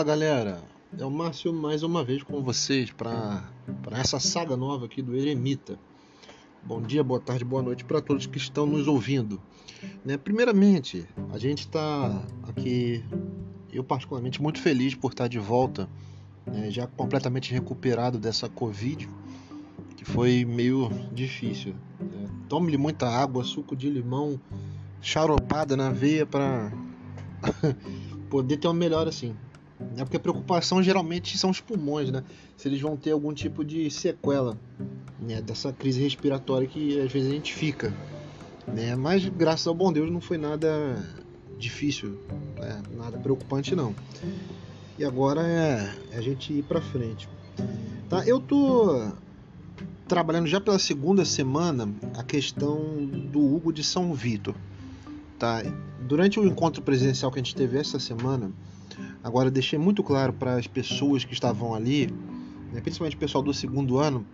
Fala galera, é o Márcio mais uma vez com vocês para essa saga nova aqui do Eremita. Bom dia, boa tarde, boa noite para todos que estão nos ouvindo. Né, primeiramente, a gente está aqui, eu particularmente muito feliz por estar de volta, né, já completamente recuperado dessa Covid, que foi meio difícil. Né. Tome-lhe muita água, suco de limão, charopada na veia para poder ter uma melhora assim. É porque a preocupação geralmente são os pulmões, né? Se eles vão ter algum tipo de sequela né? dessa crise respiratória que às vezes a gente fica. Né? Mas graças ao bom Deus não foi nada difícil, né? nada preocupante não. E agora é, é a gente ir para frente. Tá? Eu tô trabalhando já pela segunda semana a questão do Hugo de São Vitor. Tá? Durante o encontro presencial que a gente teve essa semana, Agora, deixei muito claro para as pessoas que estavam ali, né, principalmente o pessoal do segundo ano,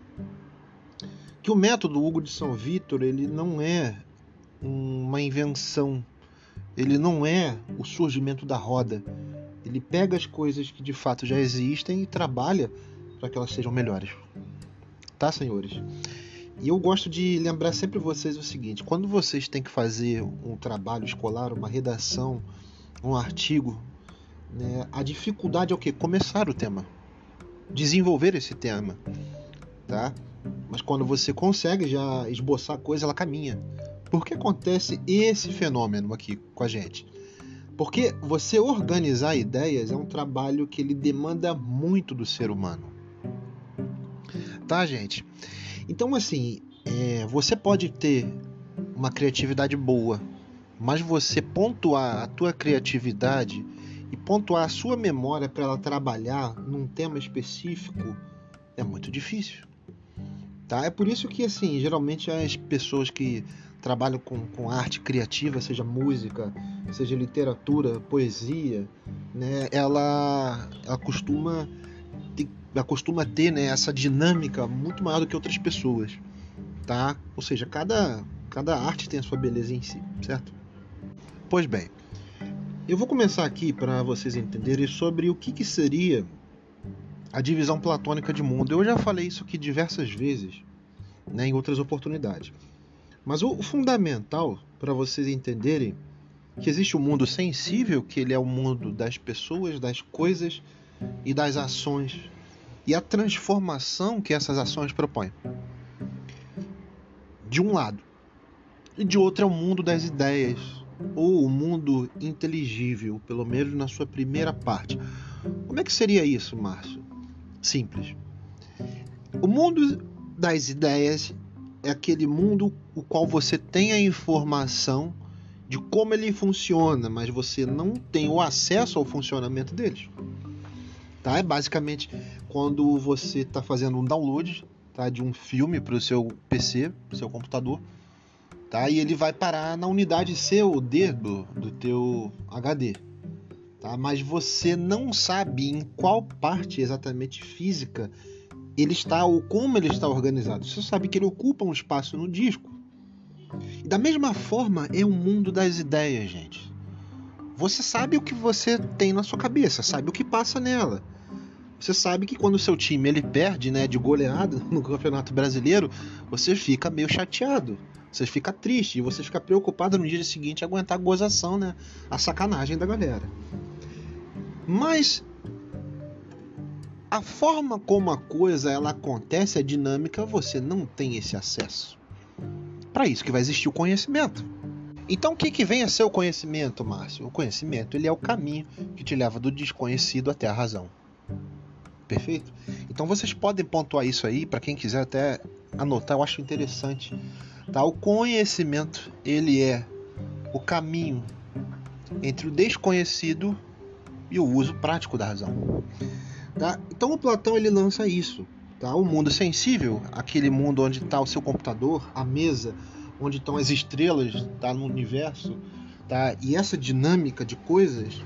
que o método Hugo de São Vitor ele não é uma invenção, ele não é o surgimento da roda. Ele pega as coisas que de fato já existem e trabalha para que elas sejam melhores. Tá, senhores? E eu gosto de lembrar sempre vocês o seguinte: quando vocês têm que fazer um trabalho escolar, uma redação, um artigo, né, a dificuldade é o que? Começar o tema, desenvolver esse tema, tá? Mas quando você consegue já esboçar a coisa, ela caminha. Por que acontece esse fenômeno aqui com a gente? Porque você organizar ideias é um trabalho que ele demanda muito do ser humano. Tá, gente? Então, assim, é, você pode ter uma criatividade boa, mas você pontuar a tua criatividade e pontuar a sua memória para ela trabalhar num tema específico é muito difícil. Tá? É por isso que, assim, geralmente as pessoas que trabalham com, com arte criativa, seja música, seja literatura, poesia, né, ela, ela costuma ter, ela costuma ter né, essa dinâmica muito maior do que outras pessoas. Tá? Ou seja, cada, cada arte tem a sua beleza em si, certo? Pois bem, eu vou começar aqui para vocês entenderem sobre o que, que, seria a divisão platônica de mundo. Eu já falei isso aqui diversas vezes, né, em outras oportunidades. Mas o fundamental para vocês entenderem que existe o um mundo sensível, que ele é o mundo das pessoas, das coisas e das ações, e a transformação que essas ações propõem. De um lado. E de outro é o mundo das ideias, ou o mundo inteligível, pelo menos na sua primeira parte. Como é que seria isso, Márcio? Simples. O mundo das ideias é aquele mundo o qual você tem a informação de como ele funciona, mas você não tem o acesso ao funcionamento deles. Tá? É basicamente quando você está fazendo um download tá, de um filme para o seu PC, para o seu computador, tá? E ele vai parar na unidade C ou D do, do teu HD, tá? Mas você não sabe em qual parte exatamente física ele está ou como ele está organizado. Você sabe que ele ocupa um espaço no disco. E da mesma forma é o mundo das ideias, gente. Você sabe o que você tem na sua cabeça, sabe o que passa nela. Você sabe que quando o seu time ele perde, né, de goleada no Campeonato Brasileiro, você fica meio chateado. Você fica triste você fica preocupado no dia seguinte aguentar a gozação, né? A sacanagem da galera. Mas a forma como a coisa ela acontece, a dinâmica, você não tem esse acesso. Para isso que vai existir o conhecimento. Então o que, que vem a ser o conhecimento, Márcio? O conhecimento ele é o caminho que te leva do desconhecido até a razão. Perfeito? Então vocês podem pontuar isso aí, para quem quiser até anotar, eu acho interessante Tá? O conhecimento ele é o caminho entre o desconhecido e o uso prático da razão. Tá? Então o Platão ele lança isso. Tá? O mundo sensível, aquele mundo onde está o seu computador, a mesa, onde estão as estrelas tá? no universo, tá? e essa dinâmica de coisas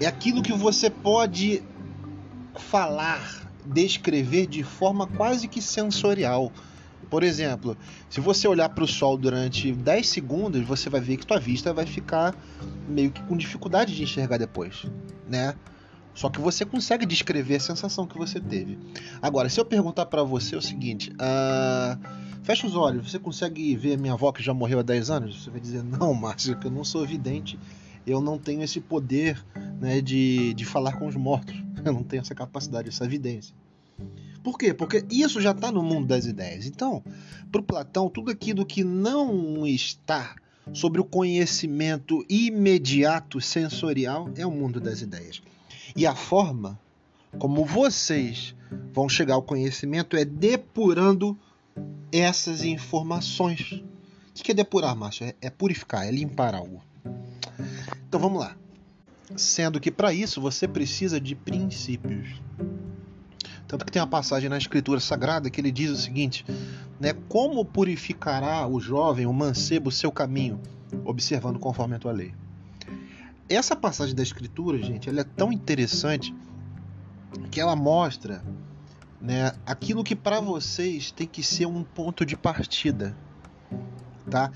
é aquilo que você pode falar, descrever de forma quase que sensorial por exemplo, se você olhar para o sol durante 10 segundos, você vai ver que tua vista vai ficar meio que com dificuldade de enxergar depois, né? Só que você consegue descrever a sensação que você teve. Agora, se eu perguntar para você o seguinte, uh, fecha os olhos, você consegue ver minha avó que já morreu há 10 anos? Você vai dizer, não, Márcio, que eu não sou vidente, eu não tenho esse poder né, de, de falar com os mortos. Eu não tenho essa capacidade, essa evidência. Por quê? Porque isso já está no mundo das ideias. Então, para o Platão, tudo aquilo que não está sobre o conhecimento imediato sensorial é o mundo das ideias. E a forma como vocês vão chegar ao conhecimento é depurando essas informações. O que é depurar, Márcio? É, é purificar, é limpar algo. Então vamos lá. Sendo que para isso você precisa de princípios. Tanto que tem uma passagem na Escritura Sagrada que ele diz o seguinte: né, Como purificará o jovem, o mancebo, o seu caminho, observando conforme a tua lei? Essa passagem da Escritura, gente, ela é tão interessante que ela mostra né, aquilo que para vocês tem que ser um ponto de partida, tá?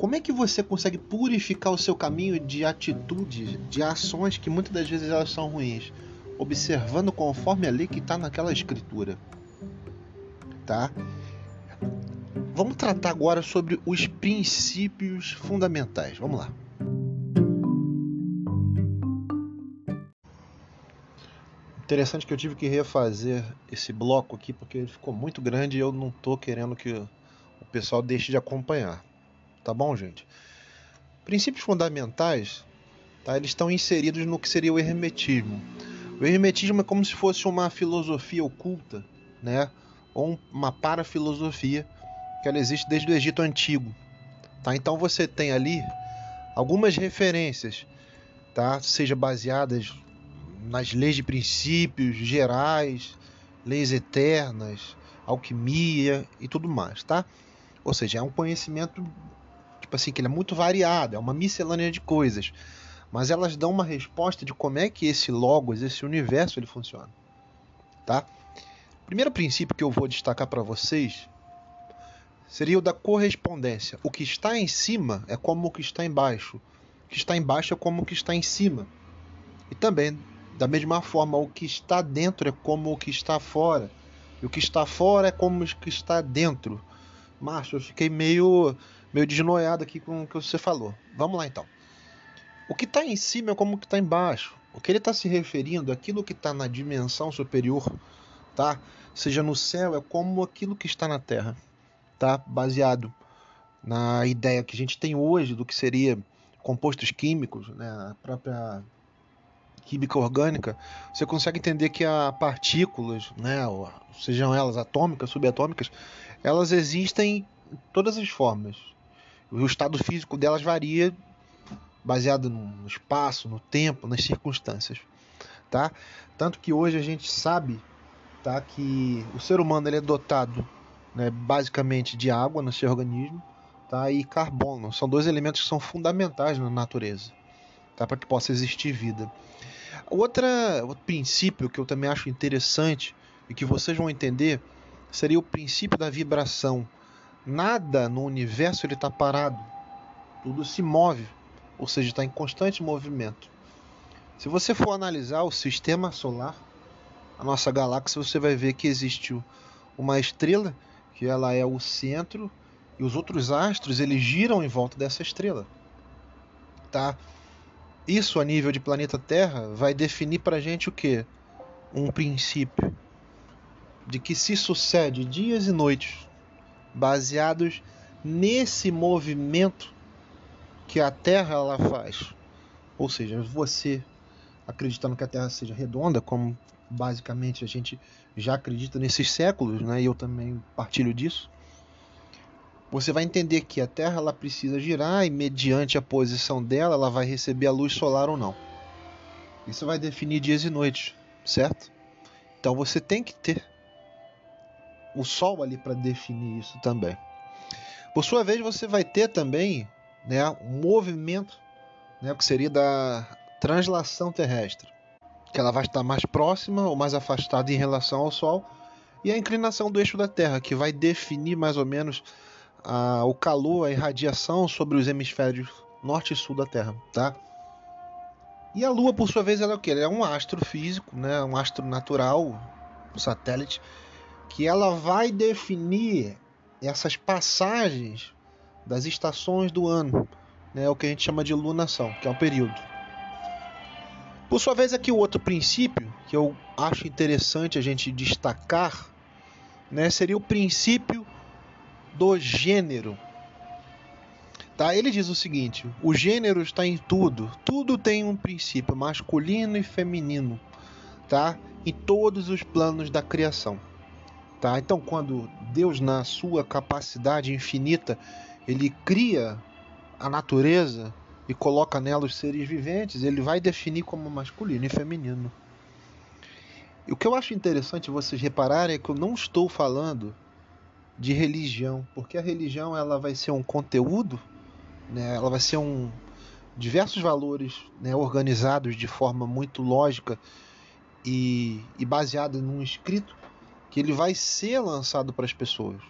Como é que você consegue purificar o seu caminho de atitudes, de ações que muitas das vezes elas são ruins? observando conforme a lei que está naquela escritura. Tá? Vamos tratar agora sobre os princípios fundamentais. Vamos lá. Interessante que eu tive que refazer esse bloco aqui porque ele ficou muito grande e eu não estou querendo que o pessoal deixe de acompanhar. Tá bom, gente? Princípios fundamentais, tá? Eles estão inseridos no que seria o hermetismo. O hermetismo é como se fosse uma filosofia oculta, né? Ou uma parafilosofia que ela existe desde o Egito Antigo. Tá? Então você tem ali algumas referências, tá? seja baseadas nas leis de princípios gerais, leis eternas, alquimia e tudo mais, tá? Ou seja, é um conhecimento tipo assim que ele é muito variado, é uma miscelânea de coisas mas elas dão uma resposta de como é que esse logos, esse universo, ele funciona. Tá? Primeiro princípio que eu vou destacar para vocês seria o da correspondência. O que está em cima é como o que está embaixo. O que está embaixo é como o que está em cima. E também, da mesma forma, o que está dentro é como o que está fora. E o que está fora é como o que está dentro. Márcio, eu fiquei meio, meio desnoiado aqui com o que você falou. Vamos lá então. O que está em cima é como o que está embaixo. O que ele está se referindo, aquilo que está na dimensão superior, tá? Seja no céu, é como aquilo que está na terra, tá? Baseado na ideia que a gente tem hoje do que seria compostos químicos, né? A própria química orgânica, você consegue entender que há partículas, né? Sejam elas atômicas, subatômicas, elas existem em todas as formas. O estado físico delas varia baseado no espaço, no tempo, nas circunstâncias, tá? Tanto que hoje a gente sabe, tá, que o ser humano ele é dotado, né, basicamente de água no seu organismo, tá, e carbono. São dois elementos que são fundamentais na natureza, tá, para que possa existir vida. Outra, outro princípio que eu também acho interessante e que vocês vão entender seria o princípio da vibração. Nada no universo ele está parado, tudo se move ou seja, está em constante movimento. Se você for analisar o sistema solar, a nossa galáxia, você vai ver que existe uma estrela, que ela é o centro, e os outros astros eles giram em volta dessa estrela. Tá? Isso a nível de planeta Terra vai definir para a gente o que? Um princípio de que se sucede dias e noites baseados nesse movimento que a Terra ela faz. Ou seja, você acreditando que a Terra seja redonda, como basicamente a gente já acredita nesses séculos, né? E eu também partilho disso. Você vai entender que a Terra ela precisa girar e mediante a posição dela, ela vai receber a luz solar ou não. Isso vai definir dias e noites, certo? Então você tem que ter o Sol ali para definir isso também. Por sua vez, você vai ter também né, um movimento, né, que seria da translação terrestre, que ela vai estar mais próxima ou mais afastada em relação ao Sol, e a inclinação do eixo da Terra, que vai definir mais ou menos a, o calor, a irradiação sobre os hemisférios norte e sul da Terra, tá? E a Lua, por sua vez, ela é o quê? Ela é um astro físico, né? um astro natural, um satélite, que ela vai definir essas passagens das estações do ano, né? o que a gente chama de lunação, que é um período. Por sua vez, aqui o outro princípio que eu acho interessante a gente destacar né, seria o princípio do gênero. Tá? Ele diz o seguinte: o gênero está em tudo, tudo tem um princípio masculino e feminino, tá? Em todos os planos da criação. Tá? Então, quando Deus, na sua capacidade infinita, ele cria a natureza e coloca nela os seres viventes, ele vai definir como masculino e feminino. E o que eu acho interessante vocês repararem é que eu não estou falando de religião, porque a religião ela vai ser um conteúdo né? Ela vai ser um diversos valores né, organizados de forma muito lógica e, e baseada num escrito que ele vai ser lançado para as pessoas.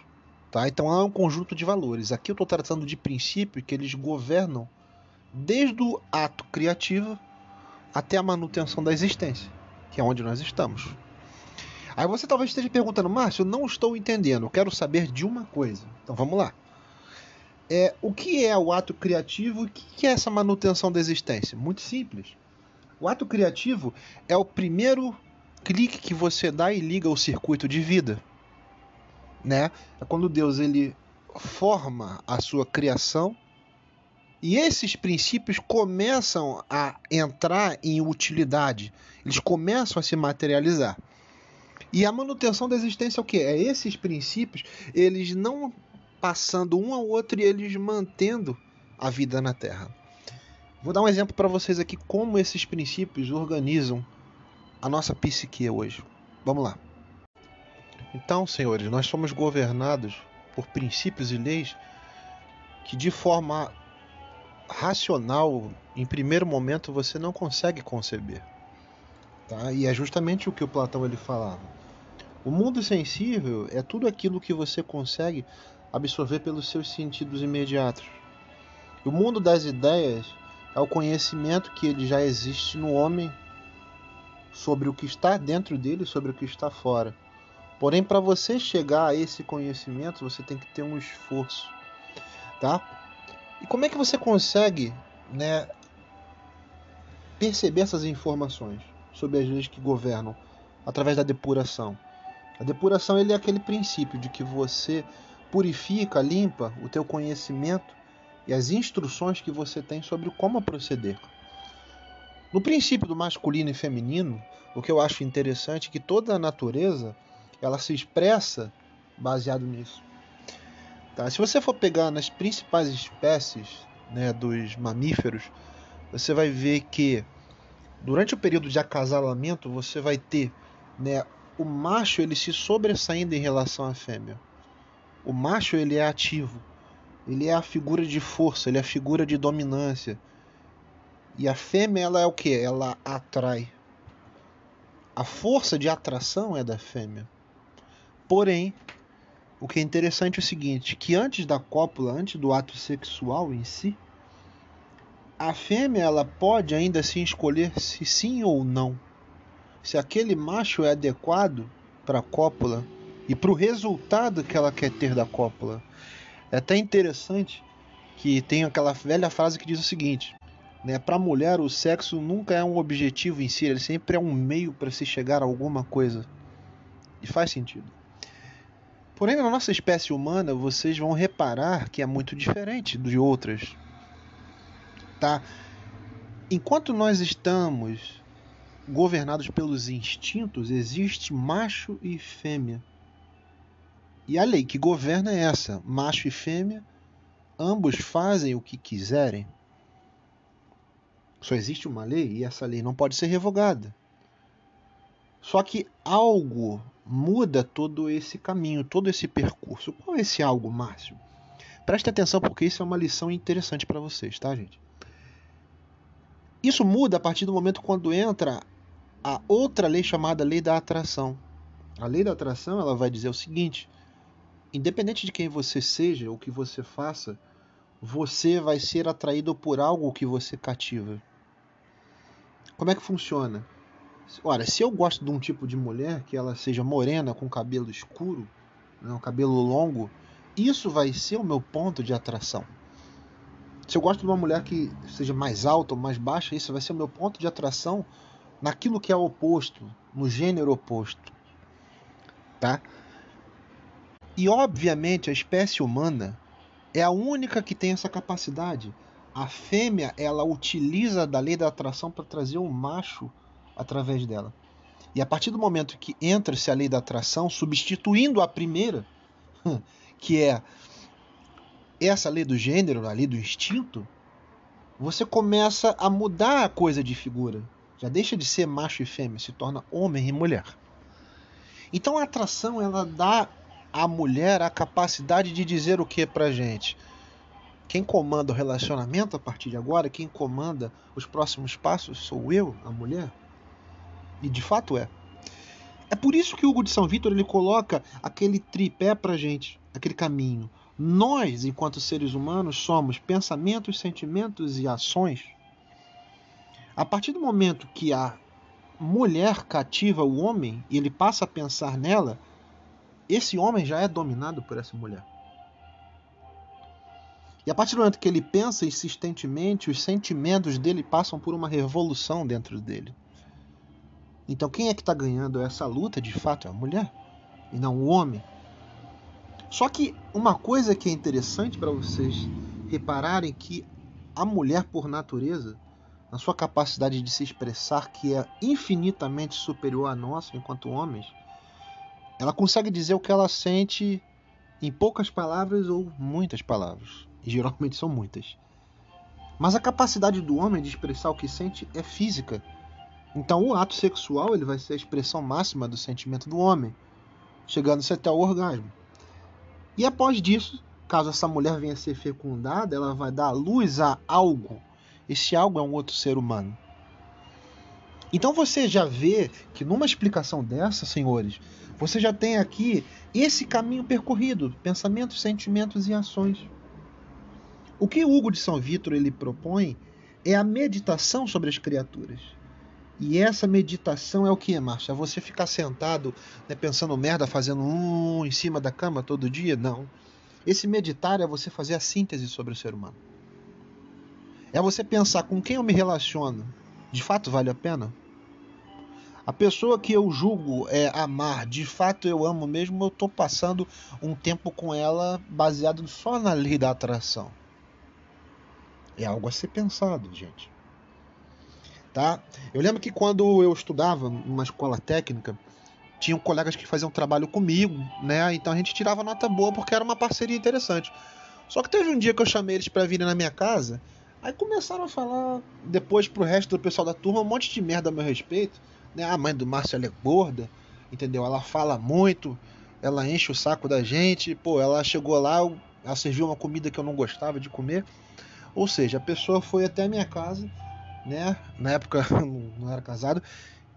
Tá? Então há um conjunto de valores. Aqui eu estou tratando de princípio que eles governam desde o ato criativo até a manutenção da existência, que é onde nós estamos. Aí você talvez esteja perguntando, Márcio, eu não estou entendendo, eu quero saber de uma coisa. Então vamos lá. É, o que é o ato criativo e o que é essa manutenção da existência? Muito simples. O ato criativo é o primeiro clique que você dá e liga o circuito de vida. Né? É quando Deus ele forma a sua criação e esses princípios começam a entrar em utilidade, eles começam a se materializar. E a manutenção da existência é o que? É esses princípios, eles não passando um ao outro e eles mantendo a vida na Terra. Vou dar um exemplo para vocês aqui como esses princípios organizam a nossa psique hoje. Vamos lá. Então, senhores, nós somos governados por princípios e leis que de forma racional, em primeiro momento, você não consegue conceber. Tá? E é justamente o que o Platão ele falava. O mundo sensível é tudo aquilo que você consegue absorver pelos seus sentidos imediatos. O mundo das ideias é o conhecimento que ele já existe no homem sobre o que está dentro dele, sobre o que está fora. Porém, para você chegar a esse conhecimento, você tem que ter um esforço, tá? E como é que você consegue, né, perceber essas informações sobre as leis que governam através da depuração? A depuração ele é aquele princípio de que você purifica, limpa o teu conhecimento e as instruções que você tem sobre como proceder. No princípio do masculino e feminino, o que eu acho interessante é que toda a natureza ela se expressa baseado nisso. Tá? Se você for pegar nas principais espécies né, dos mamíferos, você vai ver que durante o período de acasalamento você vai ter né, o macho ele se sobressaindo em relação à fêmea. O macho ele é ativo. Ele é a figura de força, ele é a figura de dominância. E a fêmea ela é o que? Ela atrai. A força de atração é da fêmea. Porém, o que é interessante é o seguinte, que antes da cópula, antes do ato sexual em si, a fêmea ela pode ainda assim escolher se sim ou não. Se aquele macho é adequado para a cópula e para o resultado que ela quer ter da cópula. É até interessante que tem aquela velha frase que diz o seguinte: né, para a mulher, o sexo nunca é um objetivo em si, ele sempre é um meio para se chegar a alguma coisa. E faz sentido. Porém, na nossa espécie humana, vocês vão reparar que é muito diferente de outras. Tá? Enquanto nós estamos governados pelos instintos, existe macho e fêmea. E a lei que governa é essa: macho e fêmea, ambos fazem o que quiserem. Só existe uma lei e essa lei não pode ser revogada. Só que algo muda todo esse caminho, todo esse percurso. Qual é esse algo, Márcio? Preste atenção porque isso é uma lição interessante para vocês, tá, gente? Isso muda a partir do momento quando entra a outra lei chamada lei da atração. A lei da atração ela vai dizer o seguinte: independente de quem você seja ou que você faça, você vai ser atraído por algo que você cativa. Como é que funciona? Ora, se eu gosto de um tipo de mulher que ela seja morena com cabelo escuro, né, um cabelo longo, isso vai ser o meu ponto de atração. Se eu gosto de uma mulher que seja mais alta ou mais baixa, isso vai ser o meu ponto de atração naquilo que é oposto, no gênero oposto. Tá? E obviamente a espécie humana é a única que tem essa capacidade a fêmea ela utiliza da lei da atração para trazer o um macho através dela. E a partir do momento que entra-se a lei da atração, substituindo a primeira, que é essa lei do gênero, a lei do instinto, você começa a mudar a coisa de figura. Já deixa de ser macho e fêmea, se torna homem e mulher. Então a atração ela dá à mulher a capacidade de dizer o que pra gente? Quem comanda o relacionamento a partir de agora, quem comanda os próximos passos sou eu, a mulher. E de fato é. É por isso que Hugo de São Vítor ele coloca aquele tripé pra gente, aquele caminho. Nós, enquanto seres humanos, somos pensamentos, sentimentos e ações. A partir do momento que a mulher cativa o homem e ele passa a pensar nela, esse homem já é dominado por essa mulher. E a partir do momento que ele pensa insistentemente, os sentimentos dele passam por uma revolução dentro dele. Então quem é que está ganhando essa luta de fato é a mulher e não o homem. Só que uma coisa que é interessante para vocês repararem que a mulher por natureza, na sua capacidade de se expressar que é infinitamente superior à nossa enquanto homens, ela consegue dizer o que ela sente em poucas palavras ou muitas palavras. E geralmente são muitas. Mas a capacidade do homem de expressar o que sente é física. Então o ato sexual ele vai ser a expressão máxima do sentimento do homem, chegando-se até o orgasmo. E após disso, caso essa mulher venha a ser fecundada, ela vai dar luz a algo. Esse algo é um outro ser humano. Então você já vê que numa explicação dessa, senhores, você já tem aqui esse caminho percorrido: pensamentos, sentimentos e ações. O que Hugo de São Vítor ele propõe é a meditação sobre as criaturas. E essa meditação é o que, Márcia? Você ficar sentado né, pensando merda, fazendo um em cima da cama todo dia? Não. Esse meditar é você fazer a síntese sobre o ser humano. É você pensar com quem eu me relaciono. De fato vale a pena? A pessoa que eu julgo é amar, de fato eu amo mesmo, eu estou passando um tempo com ela baseado só na lei da atração. É algo a ser pensado, gente. Tá? Eu lembro que quando eu estudava numa escola técnica, tinham colegas que faziam trabalho comigo, né? Então a gente tirava nota boa porque era uma parceria interessante. Só que teve um dia que eu chamei eles para virem na minha casa, aí começaram a falar depois pro resto do pessoal da turma um monte de merda a meu respeito, né? A mãe do Márcio ela é gorda, entendeu? Ela fala muito, ela enche o saco da gente, pô, ela chegou lá, ela serviu uma comida que eu não gostava de comer. Ou seja, a pessoa foi até a minha casa, né? Na época não era casado,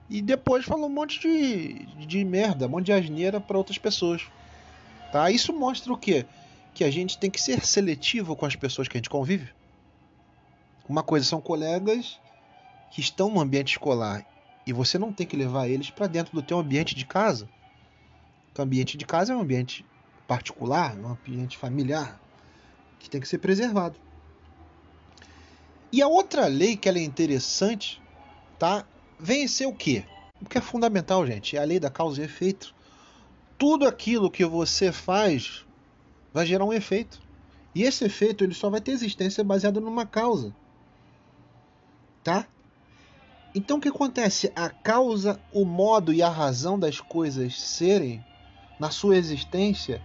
e depois falou um monte de, de merda, um monte de asneira para outras pessoas. Tá? Isso mostra o quê? Que a gente tem que ser seletivo com as pessoas que a gente convive. Uma coisa são colegas que estão no ambiente escolar e você não tem que levar eles para dentro do teu ambiente de casa. O ambiente de casa é um ambiente particular, um ambiente familiar que tem que ser preservado. E a outra lei que é interessante, tá? Vem ser o quê? O que é fundamental, gente, é a lei da causa e efeito. Tudo aquilo que você faz vai gerar um efeito. E esse efeito ele só vai ter existência baseado numa causa. Tá? Então o que acontece? A causa, o modo e a razão das coisas serem na sua existência,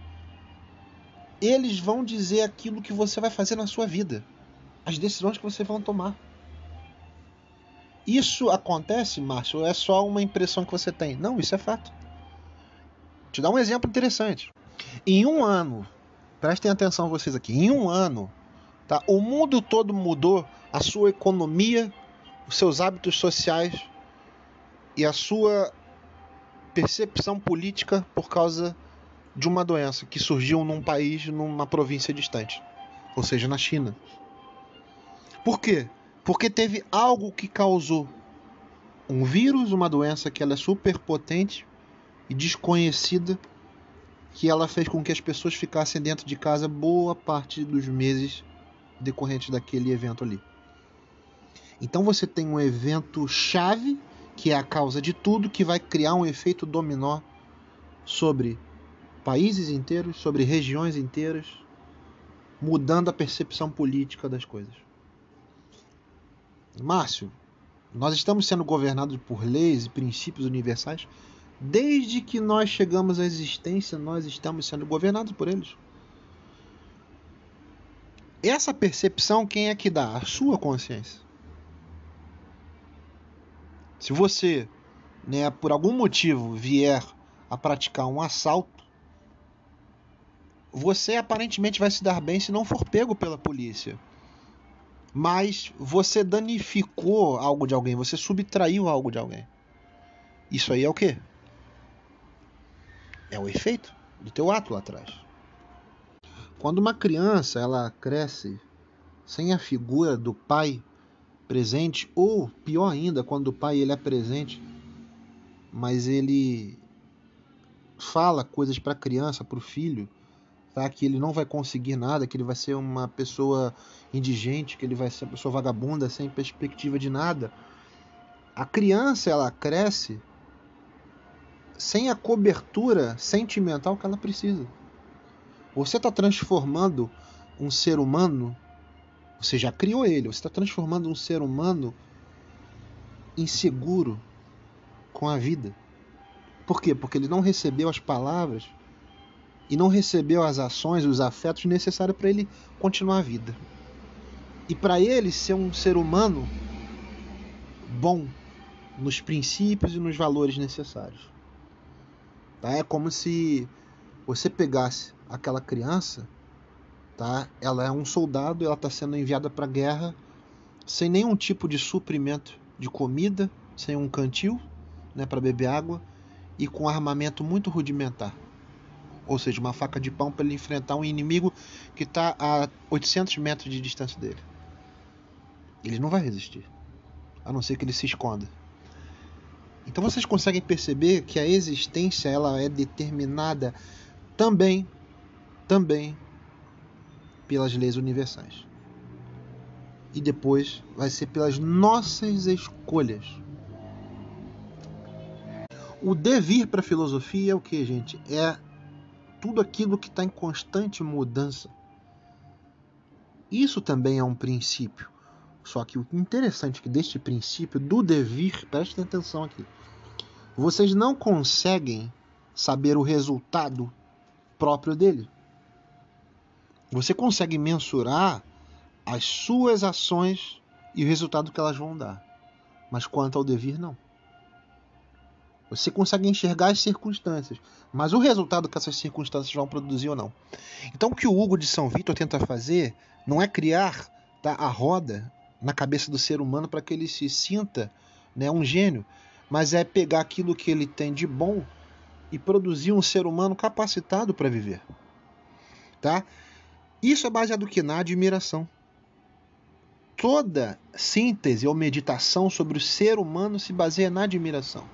eles vão dizer aquilo que você vai fazer na sua vida as decisões que vocês vão tomar. Isso acontece, Márcio, ou é só uma impressão que você tem? Não, isso é fato. Vou te dar um exemplo interessante. Em um ano, prestem atenção vocês aqui, em um ano, tá, o mundo todo mudou a sua economia, os seus hábitos sociais e a sua percepção política por causa de uma doença que surgiu num país, numa província distante, ou seja, na China. Por quê? Porque teve algo que causou um vírus, uma doença que ela é super potente e desconhecida, que ela fez com que as pessoas ficassem dentro de casa boa parte dos meses decorrentes daquele evento ali. Então você tem um evento chave, que é a causa de tudo, que vai criar um efeito dominó sobre países inteiros, sobre regiões inteiras, mudando a percepção política das coisas. Márcio, nós estamos sendo governados por leis e princípios universais. Desde que nós chegamos à existência, nós estamos sendo governados por eles. Essa percepção, quem é que dá? A sua consciência. Se você, né, por algum motivo, vier a praticar um assalto, você aparentemente vai se dar bem se não for pego pela polícia mas você danificou algo de alguém, você subtraiu algo de alguém. Isso aí é o quê? É o efeito do teu ato lá atrás. Quando uma criança ela cresce sem a figura do pai presente, ou pior ainda, quando o pai ele é presente, mas ele fala coisas para a criança, para o filho, tá? que ele não vai conseguir nada, que ele vai ser uma pessoa indigente, que ele vai ser uma pessoa vagabunda, sem perspectiva de nada. A criança ela cresce sem a cobertura sentimental que ela precisa. Você está transformando um ser humano, você já criou ele, você está transformando um ser humano inseguro com a vida. Por quê? Porque ele não recebeu as palavras e não recebeu as ações, os afetos necessários para ele continuar a vida. E para ele ser um ser humano bom nos princípios e nos valores necessários. Tá? É como se você pegasse aquela criança, tá? Ela é um soldado, ela está sendo enviada para a guerra sem nenhum tipo de suprimento de comida, sem um cantil, né, para beber água e com armamento muito rudimentar ou seja, uma faca de pão para ele enfrentar um inimigo que está a 800 metros de distância dele. Ele não vai resistir, a não ser que ele se esconda. Então vocês conseguem perceber que a existência ela é determinada também, também pelas leis universais. E depois vai ser pelas nossas escolhas. O devir para a filosofia é o que, gente? É tudo aquilo que está em constante mudança. Isso também é um princípio. Só que o interessante é que deste princípio do devir, prestem atenção aqui. Vocês não conseguem saber o resultado próprio dele. Você consegue mensurar as suas ações e o resultado que elas vão dar. Mas quanto ao devir, não. Você consegue enxergar as circunstâncias, mas o resultado que essas circunstâncias vão produzir ou não. Então, o que o Hugo de São Vitor tenta fazer não é criar tá, a roda na cabeça do ser humano para que ele se sinta né, um gênio, mas é pegar aquilo que ele tem de bom e produzir um ser humano capacitado para viver. Tá? Isso é baseado que na admiração. Toda síntese ou meditação sobre o ser humano se baseia na admiração.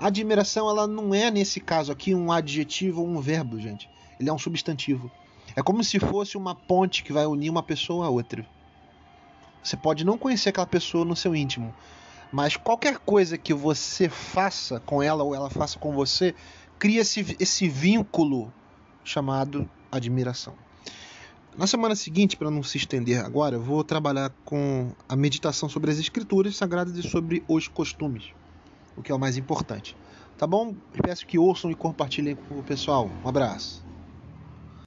Admiração, ela não é, nesse caso aqui, um adjetivo ou um verbo, gente. Ele é um substantivo. É como se fosse uma ponte que vai unir uma pessoa a outra. Você pode não conhecer aquela pessoa no seu íntimo, mas qualquer coisa que você faça com ela ou ela faça com você, cria esse, esse vínculo chamado admiração. Na semana seguinte, para não se estender agora, eu vou trabalhar com a meditação sobre as escrituras sagradas e sobre os costumes o que é o mais importante. Tá bom? Peço que ouçam e compartilhem com o pessoal. Um abraço.